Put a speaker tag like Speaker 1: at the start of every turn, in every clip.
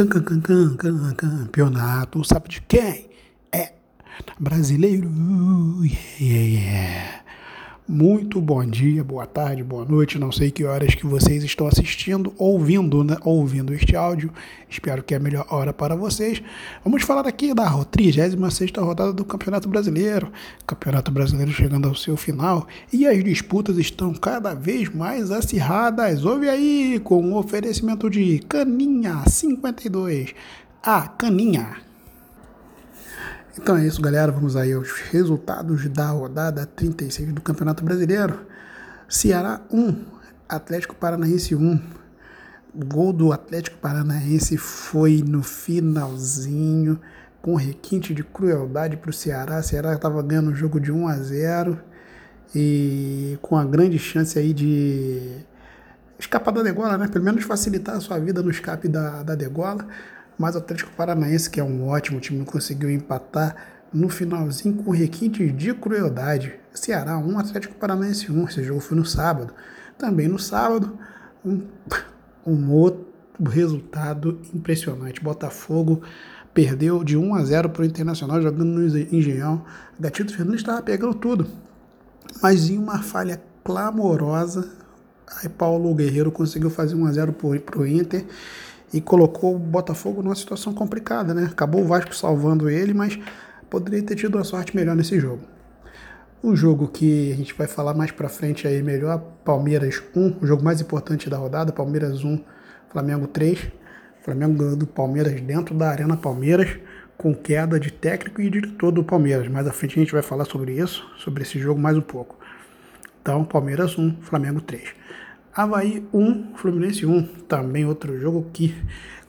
Speaker 1: Can, can, can, can, can, campeonato, sabe de quem? É brasileiro. Yeah, yeah. Muito bom dia, boa tarde, boa noite. Não sei que horas que vocês estão assistindo, ouvindo, né? ouvindo este áudio. Espero que é a melhor hora para vocês. Vamos falar aqui da 36 rodada do Campeonato Brasileiro. Campeonato Brasileiro chegando ao seu final e as disputas estão cada vez mais acirradas. Ouve aí com o oferecimento de Caninha 52. A Caninha. Então é isso, galera. Vamos aí aos resultados da rodada 36 do Campeonato Brasileiro. Ceará 1, Atlético Paranaense 1. O gol do Atlético Paranaense foi no finalzinho, com requinte de crueldade para o Ceará. O Ceará estava ganhando o jogo de 1 a 0 e com a grande chance aí de escapar da degola, né? Pelo menos facilitar a sua vida no escape da, da degola mas o Atlético Paranaense, que é um ótimo time, conseguiu empatar no finalzinho com requinte de crueldade. Ceará 1, Atlético Paranaense 1. Esse jogo foi no sábado. Também no sábado, um, um outro resultado impressionante. Botafogo perdeu de 1 a 0 para o Internacional jogando no Engenhão. Gatito Fernandes estava pegando tudo. Mas em uma falha clamorosa, aí Paulo Guerreiro conseguiu fazer 1 a 0 para o Inter e colocou o Botafogo numa situação complicada, né? Acabou o Vasco salvando ele, mas poderia ter tido uma sorte melhor nesse jogo. O jogo que a gente vai falar mais para frente aí melhor, Palmeiras 1, o jogo mais importante da rodada, Palmeiras 1, Flamengo 3. Flamengo ganhou do Palmeiras dentro da Arena Palmeiras, com queda de técnico e diretor do Palmeiras. Mais à frente a gente vai falar sobre isso, sobre esse jogo mais um pouco. Então, Palmeiras 1, Flamengo 3. Havaí 1, Fluminense 1. Também outro jogo que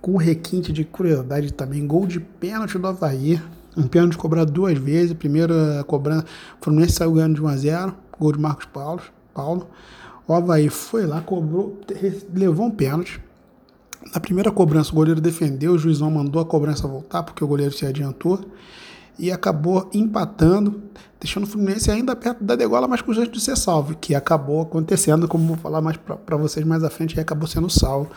Speaker 1: com requinte de crueldade também. Gol de pênalti do Havaí. Um pênalti cobrado duas vezes. Primeira cobrança, o Fluminense saiu ganhando de 1 a 0 Gol de Marcos Paulo. Paulo. O Havaí foi lá, cobrou, levou um pênalti. Na primeira cobrança, o goleiro defendeu, o juizão mandou a cobrança voltar porque o goleiro se adiantou e acabou empatando, deixando o Fluminense ainda perto da degola, mas com chance de ser salvo, que acabou acontecendo, como vou falar mais para vocês mais à frente, e acabou sendo salvo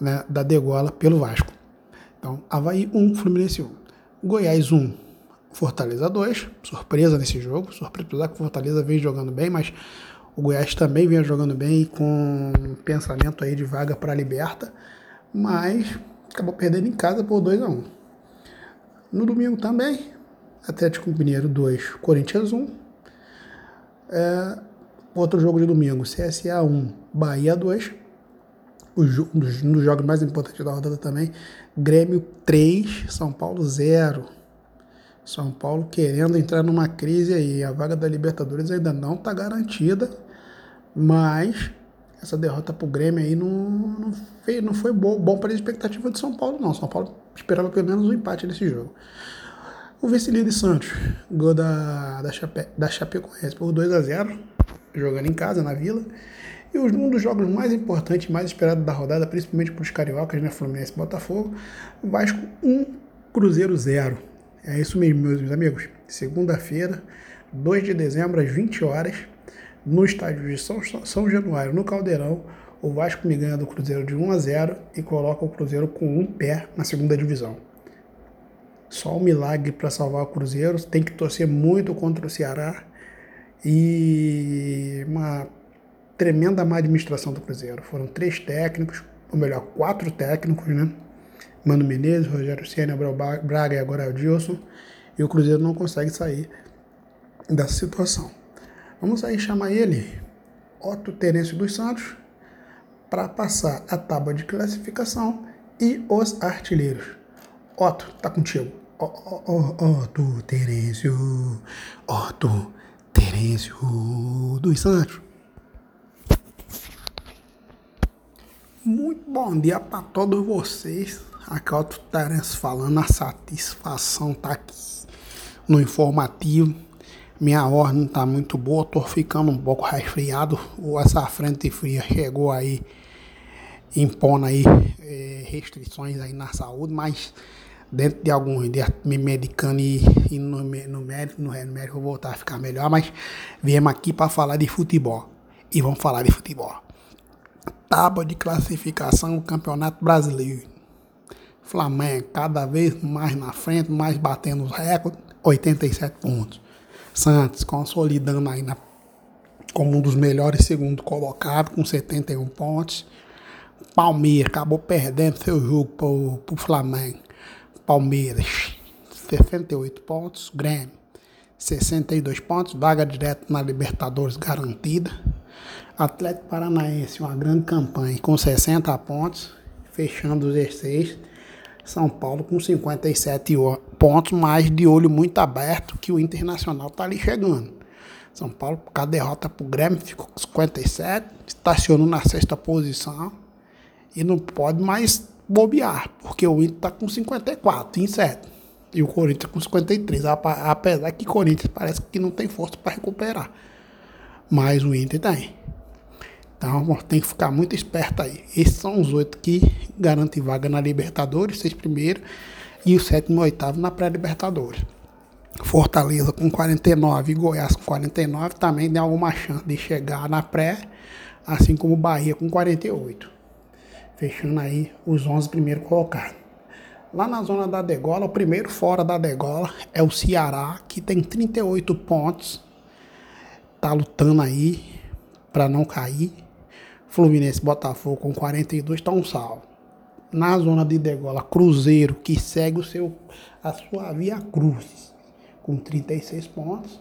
Speaker 1: né, da degola pelo Vasco. Então, Havaí 1, Fluminense 1. Goiás 1, Fortaleza 2. Surpresa nesse jogo, surpresa, apesar que o Fortaleza vem jogando bem, mas o Goiás também vem jogando bem com um pensamento aí de vaga para a Liberta, mas acabou perdendo em casa por 2 a 1. No domingo também, Atlético Mineiro 2, Corinthians 1. É, outro jogo de domingo, CSA 1, Bahia 2. Os, um dos, um dos jogos mais importantes da rodada também, Grêmio 3, São Paulo 0. São Paulo querendo entrar numa crise aí. A vaga da Libertadores ainda não está garantida, mas essa derrota para o Grêmio aí não, não, foi, não foi bom, bom para a expectativa de São Paulo, não. São Paulo esperava pelo menos um empate nesse jogo. O vice-líder Santos, gol da, da, Chape, da Chapecoense por 2 a 0 jogando em casa, na Vila. E um dos jogos mais importantes, mais esperados da rodada, principalmente para os cariocas, né, Fluminense e Botafogo, Vasco 1, Cruzeiro 0. É isso mesmo, meus amigos. Segunda-feira, 2 de dezembro, às 20 horas, no estádio de São, São Januário, no Caldeirão, o Vasco me ganha do Cruzeiro de 1 a 0 e coloca o Cruzeiro com um pé na segunda divisão. Só um milagre para salvar o Cruzeiro. Tem que torcer muito contra o Ceará. E uma tremenda má administração do Cruzeiro. Foram três técnicos, ou melhor, quatro técnicos, né? Mano Menezes, Rogério Senna, Abel Braga e agora o Dilson. E o Cruzeiro não consegue sair dessa situação. Vamos aí chamar ele, Otto Terêncio dos Santos, para passar a tábua de classificação e os artilheiros. Otto, tá contigo. Otto Terêncio, Otto Terêncio dos Santos. Muito bom dia para todos vocês. Aqui é Otto Terêncio falando, a satisfação tá aqui no informativo. Minha ordem tá muito boa, tô ficando um pouco resfriado. Essa frente fria chegou aí, impondo aí é, restrições aí na saúde, mas dentro de alguns dias me medicando e, e no, médico, no remédio, vou voltar a ficar melhor, mas viemos aqui para falar de futebol. E vamos falar de futebol. Tábua de classificação do Campeonato Brasileiro. Flamengo cada vez mais na frente, mais batendo os recordes, 87 pontos. Santos consolidando aí na, como um dos melhores segundo colocado, com 71 pontos. Palmeiras acabou perdendo seu jogo para o Flamengo. Palmeiras, 68 pontos. Grêmio, 62 pontos. Vaga direta na Libertadores garantida. Atlético Paranaense, uma grande campanha com 60 pontos, fechando os 16. São Paulo com 57 pontos, mas de olho muito aberto que o Internacional está ali chegando. São Paulo, com a derrota para o Grêmio, ficou com 57, estacionou na sexta posição e não pode mais bobear, porque o Inter está com 54 em 7 e o Corinthians com 53, apesar que o Corinthians parece que não tem força para recuperar, mas o Inter tem. Então tem que ficar muito esperto aí. Esses são os oito que garantem vaga na Libertadores, seis primeiros, e o sétimo e oitavo na pré-Libertadores. Fortaleza com 49 e Goiás com 49 também tem alguma chance de chegar na pré, assim como Bahia com 48. Fechando aí os 11 primeiros colocados. Lá na zona da degola, o primeiro fora da degola é o Ceará, que tem 38 pontos. Tá lutando aí para não cair. Fluminense Botafogo com 42 estão tá salvo. Na zona de degola, Cruzeiro, que segue o seu, a sua via cruz, com 36 pontos.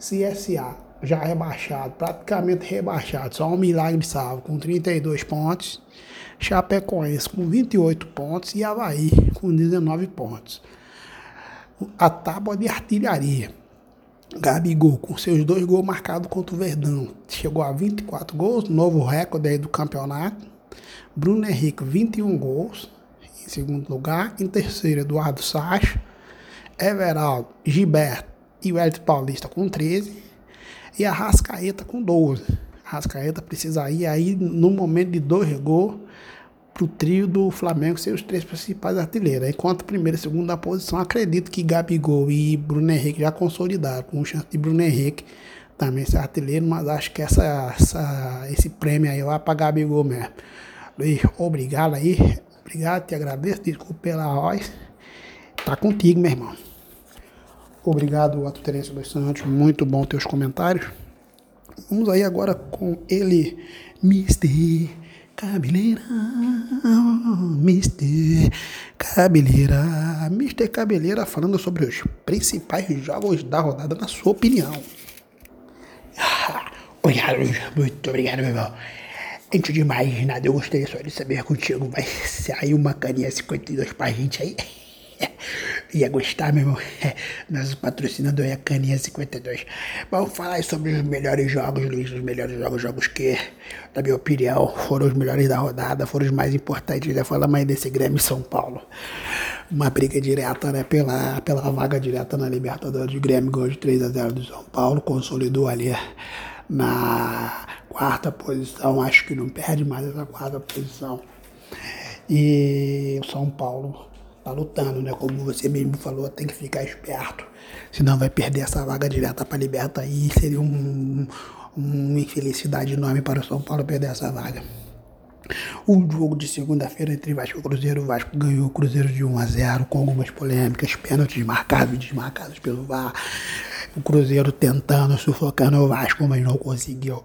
Speaker 1: CSA, já rebaixado, praticamente rebaixado, só um milagre salvo, com 32 pontos. Chapecoense com 28 pontos e Havaí com 19 pontos. A tábua de artilharia Gabigol, com seus dois gols marcados contra o Verdão, chegou a 24 gols, novo recorde aí do campeonato. Bruno Henrique, 21 gols, em segundo lugar. Em terceiro, Eduardo Sacha. Everaldo, Gilberto e o Elton Paulista com 13. E a Rascaeta com 12. Rascaeta precisa ir aí no momento de dois gols para o trio do Flamengo ser os três principais artilheiros. Enquanto primeira e segunda posição, acredito que Gabigol e Bruno Henrique já consolidaram, com chance de Bruno Henrique também ser artilheiro, mas acho que essa, essa, esse prêmio aí vai para Gabigol mesmo. Luiz, obrigado aí, obrigado, te agradeço, desculpa pela voz. Tá contigo, meu irmão. Obrigado, Ato Terêncio dos Santos, muito bom teus comentários. Vamos aí agora com ele, Mr. Cabeleira, Mr. Cabeleira, Mr. Cabeleira falando sobre os principais jogos da rodada, na sua opinião.
Speaker 2: Ah, obrigado, muito obrigado, meu irmão. Antes de mais nada, eu gostaria só de saber contigo, vai sair uma caninha 52 pra gente aí? Ia gostar, meu irmão. Nosso patrocinador é a Caninha 52. Vamos falar sobre os melhores jogos, Luiz. Os melhores jogos, jogos que, na minha opinião, foram os melhores da rodada, foram os mais importantes. Já falamos aí desse Grêmio São Paulo. Uma briga direta, né? Pela, pela vaga direta na Libertadores. O Grêmio ganhou de 3 a 0 do São Paulo, consolidou ali na quarta posição. Acho que não perde mais essa quarta posição. E o São Paulo tá lutando, né? Como você mesmo falou, tem que ficar esperto. Senão vai perder essa vaga direta para Liberta aí. Seria um, uma infelicidade enorme para o São Paulo perder essa vaga. O jogo de segunda-feira entre Vasco e Cruzeiro, o Vasco ganhou o Cruzeiro de 1 a 0 com algumas polêmicas, pênaltis marcados e desmarcados pelo VAR. O Cruzeiro tentando, sufocando o Vasco, mas não conseguiu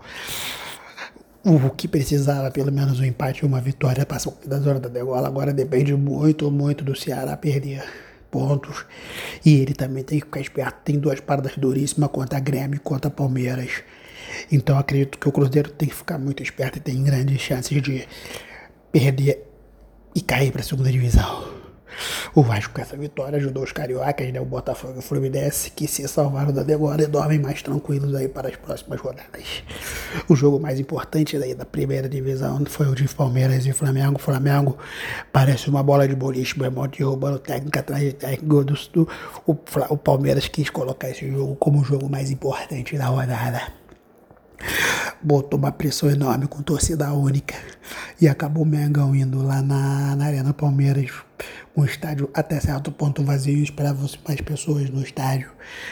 Speaker 2: o que precisava, pelo menos um empate ou uma vitória, passou da zona da degola. Agora depende muito, muito do Ceará perder pontos. E ele também tem que ficar esperto. Tem duas paradas duríssimas contra a Grêmio e contra a Palmeiras. Então acredito que o Cruzeiro tem que ficar muito esperto e tem grandes chances de perder e cair para a segunda divisão. O Vasco com essa vitória ajudou os cariocas, né, o Botafogo e o Fluminense, que se salvaram da demora e dormem mais tranquilos aí para as próximas rodadas. O jogo mais importante daí da primeira divisão foi o de Palmeiras e Flamengo. O Flamengo parece uma bola de boliche, irmão, derrubando técnica atrás de técnico. Do, do, o, o Palmeiras quis colocar esse jogo como o jogo mais importante da rodada botou uma pressão enorme com torcida única e acabou o Mengão indo lá na, na Arena Palmeiras, um estádio até certo ponto vazio esperava mais pessoas no estádio.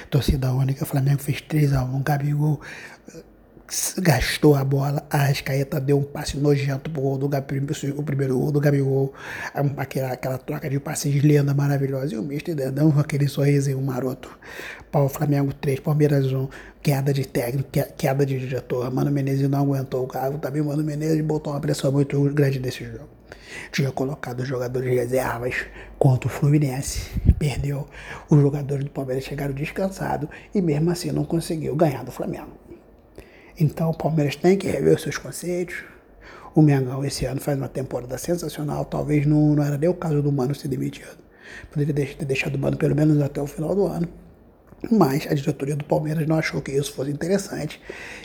Speaker 2: Torcida única, Flamengo fez 3 a 1 Gabigol gastou a bola, a Arrascaeta deu um passe nojento pro gol do o primeiro gol do Gabigol, aquela, aquela troca de passes linda, maravilhosa, e o Mister dando aquele sorrisinho maroto. Pau Flamengo 3, Palmeiras 1, queda de técnico, queda de diretor, Mano Menezes não aguentou o cargo, também Mano Menezes botou uma pressão muito grande nesse jogo. Tinha colocado os jogadores reservas contra o Fluminense, perdeu. Os jogadores do Palmeiras chegaram descansados e mesmo assim não conseguiu ganhar do Flamengo. Então o Palmeiras tem que rever os seus conceitos. O Mengão esse ano faz uma temporada sensacional. Talvez não, não era nem o caso do Mano ser demitido. Poderia ter deixado o Mano pelo menos até o final do ano. Mas a diretoria do Palmeiras não achou que isso fosse interessante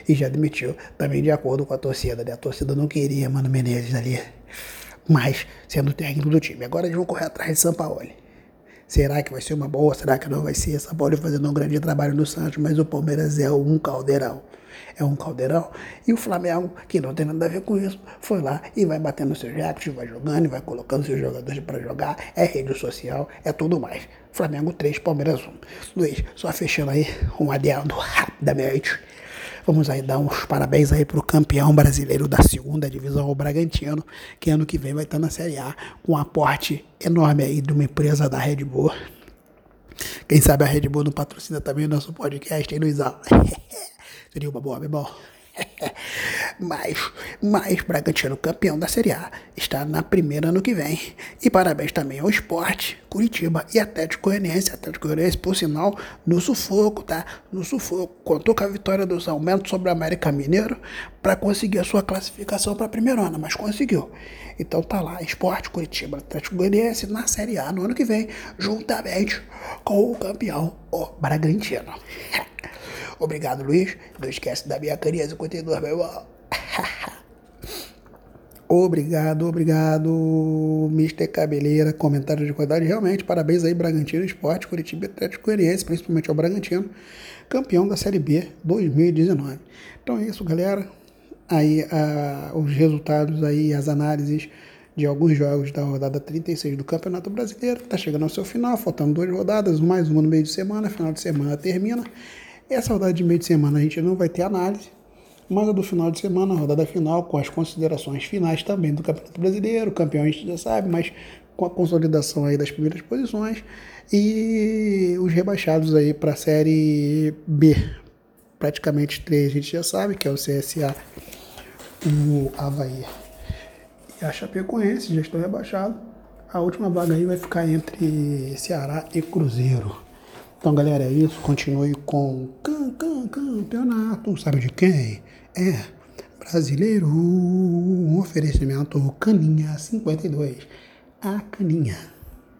Speaker 2: e já demitiu, também de acordo com a torcida. Né? A torcida não queria Mano Menezes ali, mas sendo técnico do time. Agora eles vão correr atrás de São Paulo. Será que vai ser uma boa? Será que não vai ser? São Paulo fazendo um grande trabalho no Santos, mas o Palmeiras é um caldeirão é um caldeirão. E o Flamengo, que não tem nada a ver com isso, foi lá e vai batendo seus recordes, vai jogando vai colocando seus jogadores para jogar. É rede social, é tudo mais. Flamengo 3, Palmeiras 1. Luiz, só fechando aí um adendo rapidamente. Vamos aí dar uns parabéns aí pro campeão brasileiro da segunda divisão, o Bragantino, que ano que vem vai estar na Série A, com um aporte enorme aí de uma empresa da Red Bull. Quem sabe a Red Bull não patrocina também o nosso podcast, hein, Luizão? Seria uma boa, mas, mas Bragantino, campeão da Série A, está na primeira ano que vem. E parabéns também ao Esporte, Curitiba e Atlético Goianiense. Atlético Goianiense, por sinal, no sufoco, tá? No sufoco. Contou com a vitória dos aumentos sobre o América Mineiro para conseguir a sua classificação para a primeira ano, mas conseguiu. Então tá lá, Esporte, Curitiba, Atlético Goianiense na Série A no ano que vem, juntamente com o campeão, o Bragantino. Obrigado, Luiz. Não esquece da minha carinha 52, meu irmão. obrigado, obrigado, Mr. Cabeleira. Comentário de qualidade. Realmente, parabéns aí, Bragantino Esporte, Curitiba Atlético Goianiense, principalmente ao Bragantino, campeão da Série B 2019. Então é isso, galera. Aí os resultados aí, as análises de alguns jogos da rodada 36 do Campeonato Brasileiro. Está chegando ao seu final, faltando duas rodadas, mais uma no meio de semana, final de semana termina. Essa rodada de meio de semana a gente não vai ter análise, mas a do final de semana, a rodada final, com as considerações finais também do Campeonato Brasileiro, campeão a gente já sabe, mas com a consolidação aí das primeiras posições e os rebaixados aí para a Série B. Praticamente três a gente já sabe, que é o CSA, o Havaí e a Chapecoense, já estão rebaixados. A última vaga aí vai ficar entre Ceará e Cruzeiro. Então, galera, é isso. Continue com can, can, campeonato. Sabe de quem? É brasileiro. Um oferecimento Caninha 52. A Caninha.